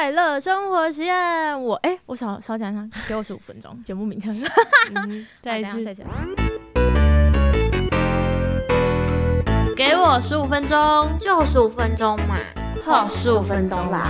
快乐生活实验。我哎、我少少讲一下，给我十五分钟，节目名称。嗯 再一次再，讲。给我十五分钟，就十五分钟嘛，好，十五分钟啦。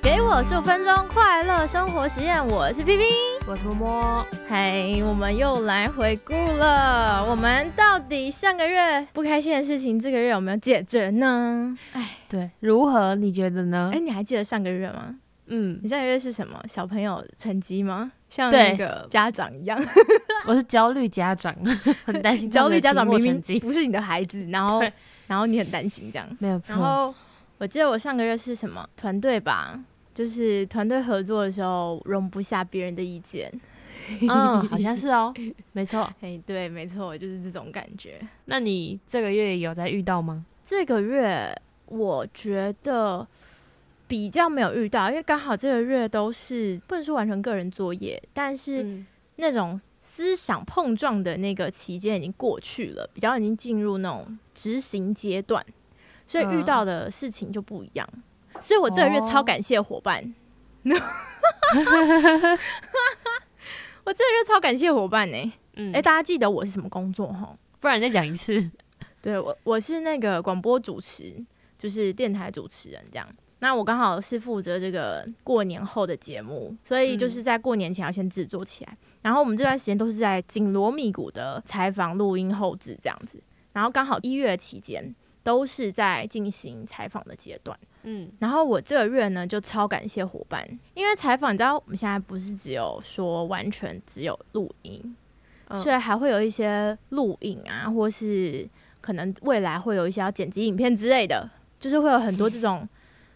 给我十五分钟快乐生活实验，我是 P P。我涂摸，嗨，我们又来回顾了。我们到底上个月不开心的事情，这个月有没有解决呢？哎，对，如何？你觉得呢哎，？你还记得上个月吗？嗯你，上个月是什么？小朋友成绩吗？像那个家长一样，我是焦虑家长，很担心 焦虑家长明明不是你的孩子，然后然后你很担心这样。没有错。然后我记得我上个月是什么团队吧，就是团队合作的时候容不下别人的意见。嗯，好像是哦，没错。哎，对，没错，就是这种感觉。那你这个月有在遇到吗？这个月我觉得比较没有遇到，因为刚好这个月都是不能说完成个人作业，但是嗯那种思想碰撞的那个期间已经过去了，比较已经进入那种执行阶段，所以遇嗯到的事情就不一样。所以我这个月超哦感谢伙伴，我这个月超感谢伙伴呢、嗯，哎、大家记得我是什么工作哈？不然你再讲一次。对我，我是那个广播主持，就是电台主持人这样。那我刚好是负责这个过年后的节目，所以就是在过年前要先制作起来。然后我们这段时间都是在紧锣密鼓的采访、录音、后置这样子。然后刚好一月期间都是在进行采访的阶段。嗯然后我这个月呢，就超感谢伙伴，因为采访，你知道我们现在不是只有说完全只有录音，嗯所以还会有一些录影啊，或是可能未来会有一些要剪辑影片之类的，就是会有很多这种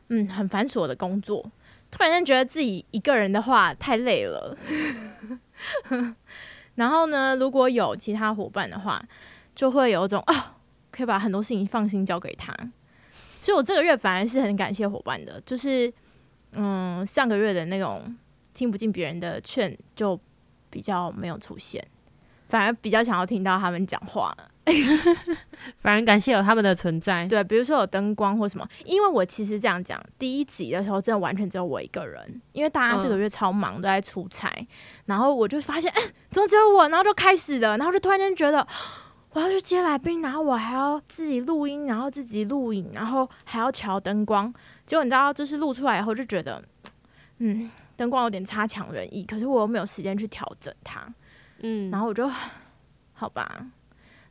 嗯很繁琐的工作。突然间觉得自己一个人的话太累了，然后呢，如果有其他伙伴的话，就会有一种啊，可以把很多事情放心交给他。所以我这个月反而是很感谢伙伴的，就是嗯上个月的那种听不进别人的劝就比较没有出现，反而比较想要听到他们讲话。反而感谢有他们的存在。对，比如说有灯光或什么，因为我其实这样讲，第一集的时候真的完全只有我一个人，因为大家这个月超忙，都在出差，然后我就发现，哎、怎么只有我？然后就开始了，然后就突然间觉得。我要去接来宾，然后我还要自己录音，然后自己录影，然后还要调灯光。结果你知道，就是录出来以后就觉得，嗯，灯光有点差强人意，可是我又没有时间去调整它。嗯，然后我就好吧，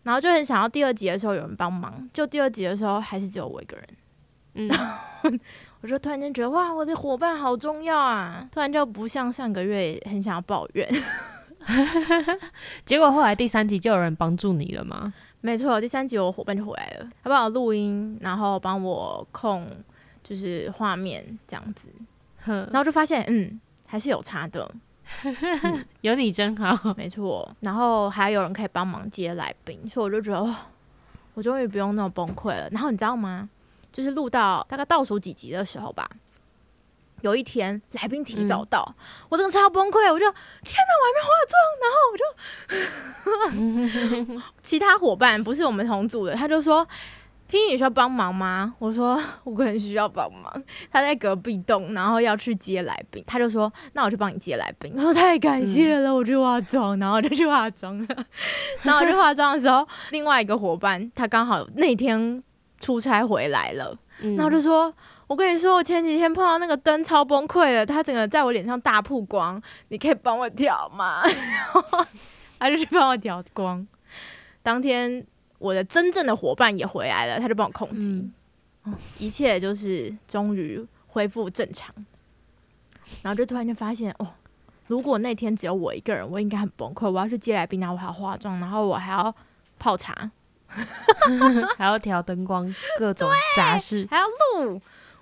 然后就很想要第二集的时候有人帮忙，就第二集的时候还是只有我一个人，嗯，我就突然间觉得哇，我的伙伴好重要啊！突然就不像上个月很想要抱怨。结果后来第三集就有人帮助你了吗？没错，第三集我伙伴就回来了，他帮我录音，然后帮我控就是画面这样子，哼然，后就发现嗯还是有差的，有你真好。没错，然后还有人可以帮忙接来宾，所以我就觉得哇，我终于不用那么崩溃了。然后你知道吗？就是录到大概倒数几集的时候吧，有一天来宾提早到，我真的超崩溃，我就天哪，我还没化妆，然后我就 其他伙伴不是我们同组的，他就说。拼你需要帮忙吗？我说我可能需要帮忙。他在隔壁栋，然后要去接来宾，他就说那我去帮你接来宾。我说太感谢了，我去化妆，然后我就去化妆了。然后我去化妆的时候，另外一个伙伴他刚好那天出差回来了，嗯然后就说：“我跟你说，我前几天碰到那个灯超崩溃的，它整个在我脸上大曝光，你可以帮我调吗？” 他就去帮我调光。当天我的真正的伙伴也回来了，他就帮我控机，嗯哦一切就是终于恢复正常。然后就突然就发现，哦，如果那天只有我一个人，我应该很崩溃。我要去接来宾，然后我还要化妆，然后我还要泡茶，还要调灯光，各种杂事。还要录，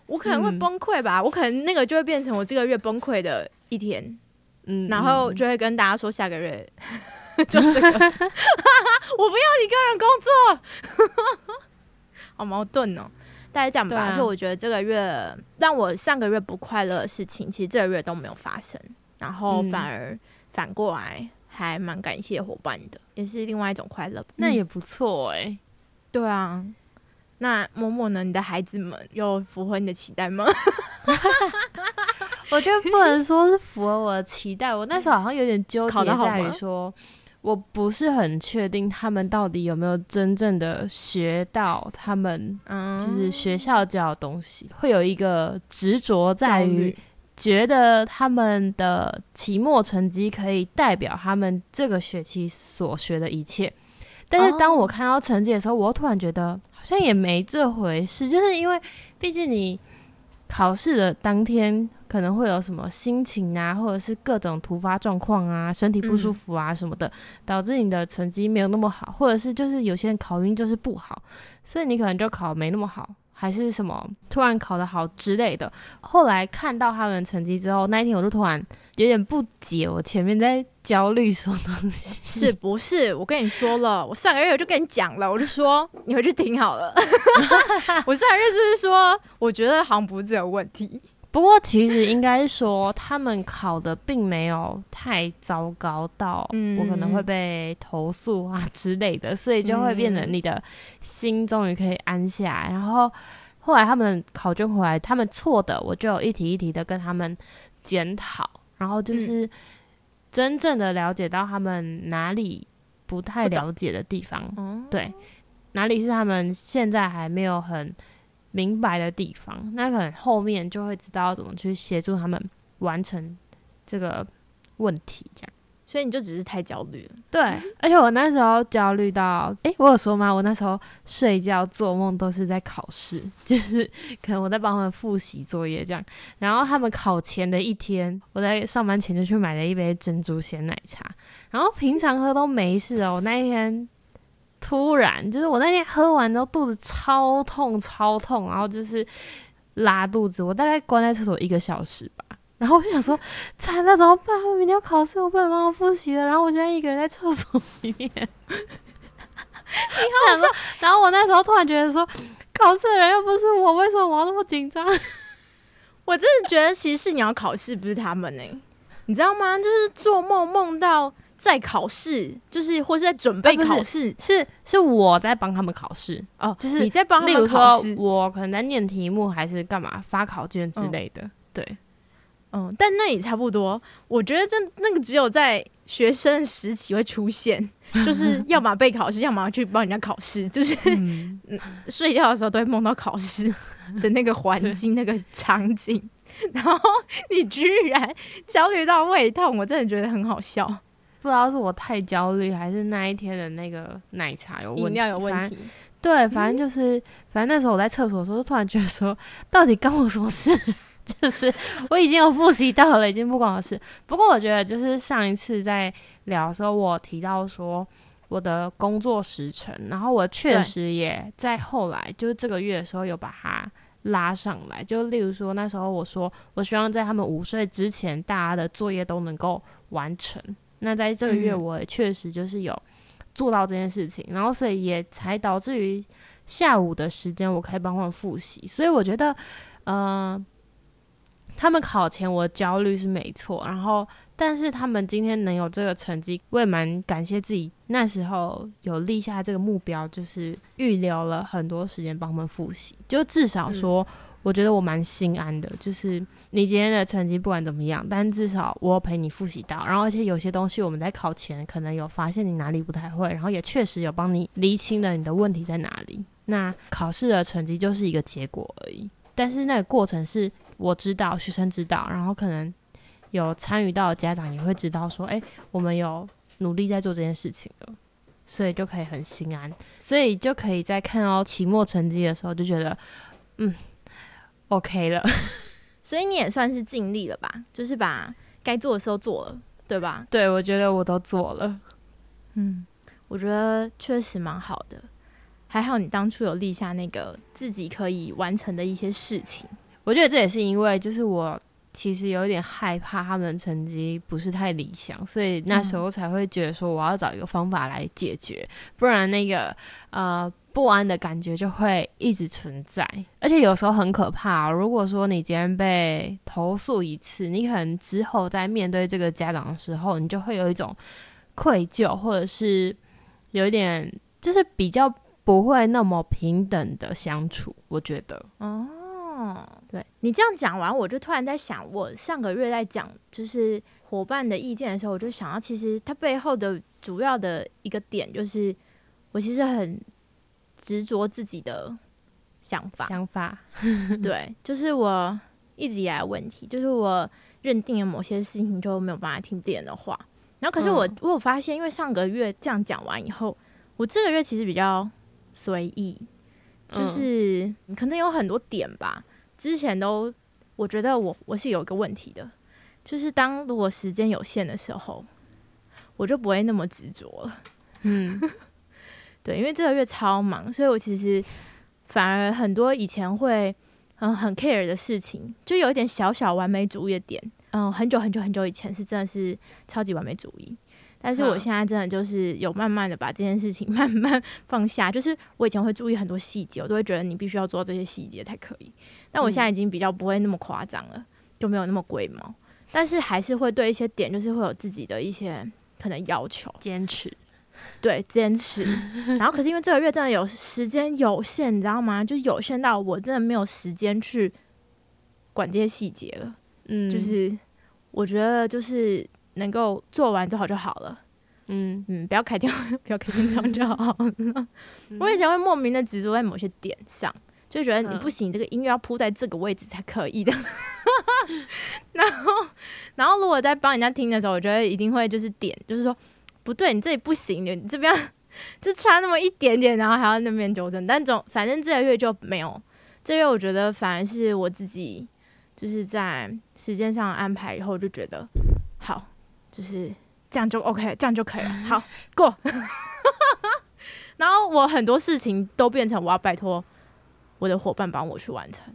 我可能会嗯。崩溃吧。我可能那个就会变成我这个月崩溃的一天，嗯，然后嗯就会跟大家说下个月 就这个，我不要一个人工作，好矛盾哦。大概这样吧，对啊。所以我觉得这个月让我上个月不快乐的事情，其实这个月都没有发生，然后嗯。反而反过来还蛮感谢伙伴的，也是另外一种快乐。嗯那也不错哎、对啊，那默默呢？你的孩子们有符合你的期待吗？我觉得不能说是符合我的期待，我那时候好像有点纠结在于说，我不是很确定他们到底有没有真正的学到他们就是学校教的东西，会有一个执着在于觉得他们的期末成绩可以代表他们这个学期所学的一切。但是当我看到成绩的时候，我突然觉得好像也没这回事，就是因为毕竟你考试的当天。可能会有什么心情啊，或者是各种突发状况啊，身体不舒服啊什么的，导致你的成绩没有那么好，或者是就是有些人考运就是不好，所以你可能就考没那么好，还是什么突然考得好之类的。后来看到他们成绩之后，那一天我就突然有点不解，我前面在焦虑什么东西？是不是？我跟你说了，我上个月我就跟你讲了，我就说你回去听好了。我上个月就是说，我觉得好像不是这个问题。不过其实应该说，他们考的并没有太糟糕到我可能会被投诉啊之类的，所以就会变得你的心终于可以安下来。然后后来他们考卷回来，他们错的，我就一题一题的跟他们检讨，然后就是真正的了解到他们哪里不太了解的地方，对，哪里是他们现在还没有很。明白的地方，那可能后面就会知道怎么去协助他们完成这个问题，这样。所以你就只是太焦虑了。对，而且我那时候焦虑到，诶，我有说吗？我那时候睡觉做梦都是在考试，就是可能我在帮他们复习作业这样。然后他们考前的一天，我在上班前就去买了一杯珍珠鲜奶茶，然后平常喝都没事哦，那一天。突然，就是我那天喝完之后肚子超痛超痛，然后就是拉肚子，我大概关在厕所一个小时吧。然后我就想说，惨了怎么办？我明天要考试，我不能帮我复习了。然后我现在一个人在厕所里面，你好笑。然后我那时候突然觉得说，考试的人又不是我，为什么我要那么紧张？我真的觉得其实是你要考试，不是他们呢。你知道吗？就是做梦梦到。在考试，就是或是在准备考试，是是我在帮他们考试。哦，就是你在帮他们考试，我可能在念题目还是干嘛发考卷之类的，对，嗯，但那也差不多。我觉得那那个只有在学生时期会出现，就是要么备考试，要么去帮人家考试，就是 睡觉的时候都会梦到考试的那个环境、那个场景，然后你居然焦虑到胃痛，我真的觉得很好笑。不知道是我太焦虑，还是那一天的那个奶茶有问题，饮料有问题。对，反正就是，反正那时候我在厕所的时候，突然觉得说，到底关我什么事？就是我已经有复习到了，已经不关我事。不过我觉得，就是上一次在聊的时候，我提到说我的工作时程，然后我确实也在后来，就是这个月的时候有把它拉上来。就例如说，那时候我说，我希望在他们午睡之前，大家的作业都能够完成。那在这个月，我确实就是有做到这件事情，然后所以也才导致于下午的时间我可以帮他们复习。所以我觉得，呃，他们考前我焦虑是没错，然后但是他们今天能有这个成绩，我也蛮感谢自己那时候有立下这个目标，就是预留了很多时间帮他们复习，就至少说。我觉得我蛮心安的，就是你今天的成绩不管怎么样，但至少我陪你复习到，然后而且有些东西我们在考前可能有发现你哪里不太会，然后也确实有帮你厘清了你的问题在哪里。那考试的成绩就是一个结果而已，但是那个过程是我知道，学生知道，然后可能有参与到的家长也会知道说，哎，我们有努力在做这件事情了，所以就可以很心安，所以就可以在看到期末成绩的时候就觉得，嗯。OK 了，所以你也算是尽力了吧？就是把该做的时候做了，对吧？对，我觉得我都做了。嗯，我觉得确实蛮好的。还好你当初有立下那个自己可以完成的一些事情。我觉得这也是因为，就是我其实有点害怕他们的成绩不是太理想，所以那时候才会觉得说我要找一个方法来解决，不然那个呃。不安的感觉就会一直存在，而且有时候很可怕。如果说你今天被投诉一次，你可能之后在面对这个家长的时候，你就会有一种愧疚，或者是有一点就是比较不会那么平等的相处。我觉得，哦，对你这样讲完，我就突然在想，我上个月在讲就是伙伴的意见的时候，我就想到，其实它背后的主要的一个点就是，我其实很执着自己的想法，想法，对，就是我一直以来的问题，就是我认定了某些事情就没有办法听别人的话。然后，可是我、嗯我有发现，因为上个月这样讲完以后，我这个月其实比较随意，就嗯是可能有很多点吧。之前都我觉得我我是有一个问题的，就是当如果时间有限的时候，我就不会那么执着了。嗯 对，因为这个月超忙，所以我其实反而很多以前会嗯很 care 的事情，就有一点小小完美主义的点。嗯，很久很久很久以前是真的是超级完美主义，但是我嗯现在真的就是有慢慢的把这件事情 慢慢放下。就是我以前会注意很多细节，我都会觉得你必须要做到这些细节才可以。但我现在已经比较不会那么夸张了，就没有那么龟毛，但是还是会对一些点就是会有自己的一些可能要求。坚持，对，坚持。然后可是因为这个月真的有时间有限，你知道吗？就有限到我真的没有时间去管这些细节了。嗯，就是我觉得就是能够做完做好就好了。嗯嗯，不要开天 不要开天窗就好了。我以前会莫名的执着在某些点上，就觉得你嗯不行，这个音乐要铺在这个位置才可以的。然后，然后如果在帮人家听的时候，我觉得一定会就是点，就是说不对，你这里不行，你这边 就差那么一点点，然后还要那边纠正。但总反正这个月就没有，这个月我觉得反而是我自己就是在时间上安排以后，就觉得好，就是这样就 OK，这样就可以了。好，过。然后我很多事情都变成我要拜托我的伙伴帮我去完成。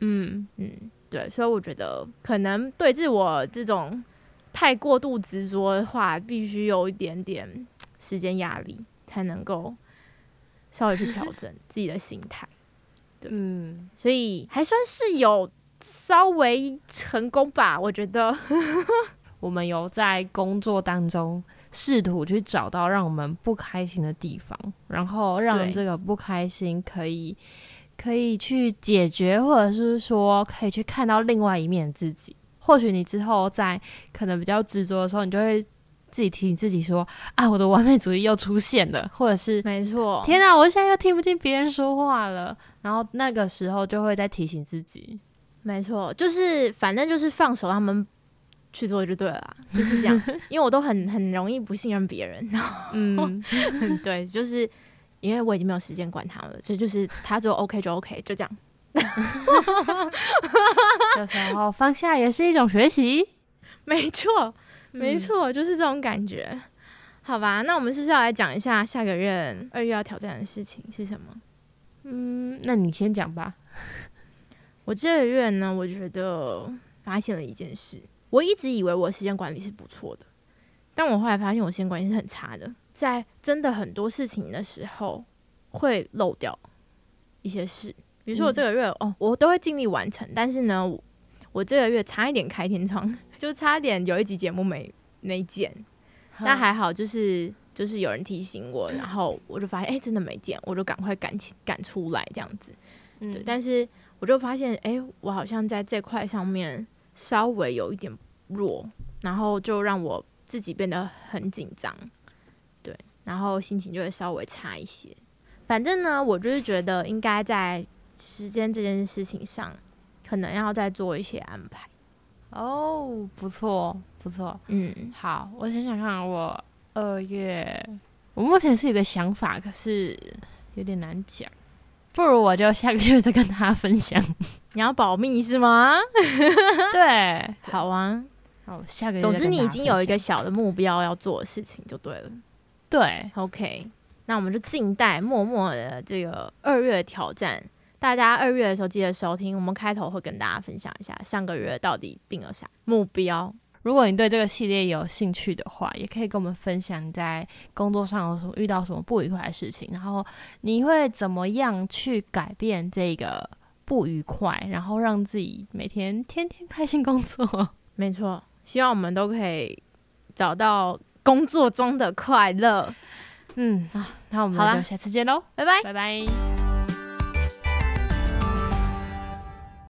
嗯嗯，对，所以我觉得可能对自我这种太过度执着的话，必须有一点点时间压力，才能够稍微去调整自己的心态。嗯，所以还算是有稍微成功吧，我觉得。我们有在工作当中试图去找到让我们不开心的地方，然后让这个不开心可以可以去解决，或者是说可以去看到另外一面自己。或许你之后在可能比较执着的时候，你就会自己提醒自己说：“啊，我的完美主义又出现了。”或者是没错，天啊，我现在又听不进别人说话了。然后那个时候就会再提醒自己，没错，就是反正就是放手让他们去做就对了啦，就是这样。因为我都很很容易不信任别人，然后嗯，对，就是因为我已经没有时间管他们了，所以就是他做 OK 就 OK，就这样。有时候放下也是一种学习。没错，嗯没错，就是这种感觉。好吧，那我们是不是要来讲一下下个月二月要挑战的事情是什么？嗯，那你先讲吧。我这个月呢，我觉得发现了一件事。我一直以为我时间管理是不错的，但我后来发现我时间管理是很差的。在真的很多事情的时候，会漏掉一些事。比如说我这个月、哦，我都会尽力完成，但是呢，我我这个月差一点开天窗，就差点有一集节目没没剪，但还好，就是就是有人提醒我，然后我就发现，哎、真的没剪，我就赶快赶起赶出来这样子。嗯。对，但是我就发现，哎、我好像在这块上面稍微有一点弱，然后就让我自己变得很紧张，对，然后心情就会稍微差一些。反正呢，我就是觉得应该在时间这件事情上，可能要再做一些安排。哦，不错不错。嗯，好，我想想看，我二月，我目前是有个想法，可是有点难讲。不如我就下个月再跟大家分享。你要保密是吗？对，好啊，好，下个月总之你已经有一个小的目标要做的事情就对了。对，OK，那我们就静待默默的这个二月挑战。大家二月的时候记得收听，我们开头会跟大家分享一下上个月到底定了啥目标。如果你对这个系列有兴趣的话，也可以跟我们分享你在工作上有什么遇到什么不愉快的事情，然后你会怎么样去改变这个不愉快，然后让自己每天天天开心工作。没错，希望我们都可以找到工作中的快乐。嗯好，那我们就下次见喽，拜拜。拜拜。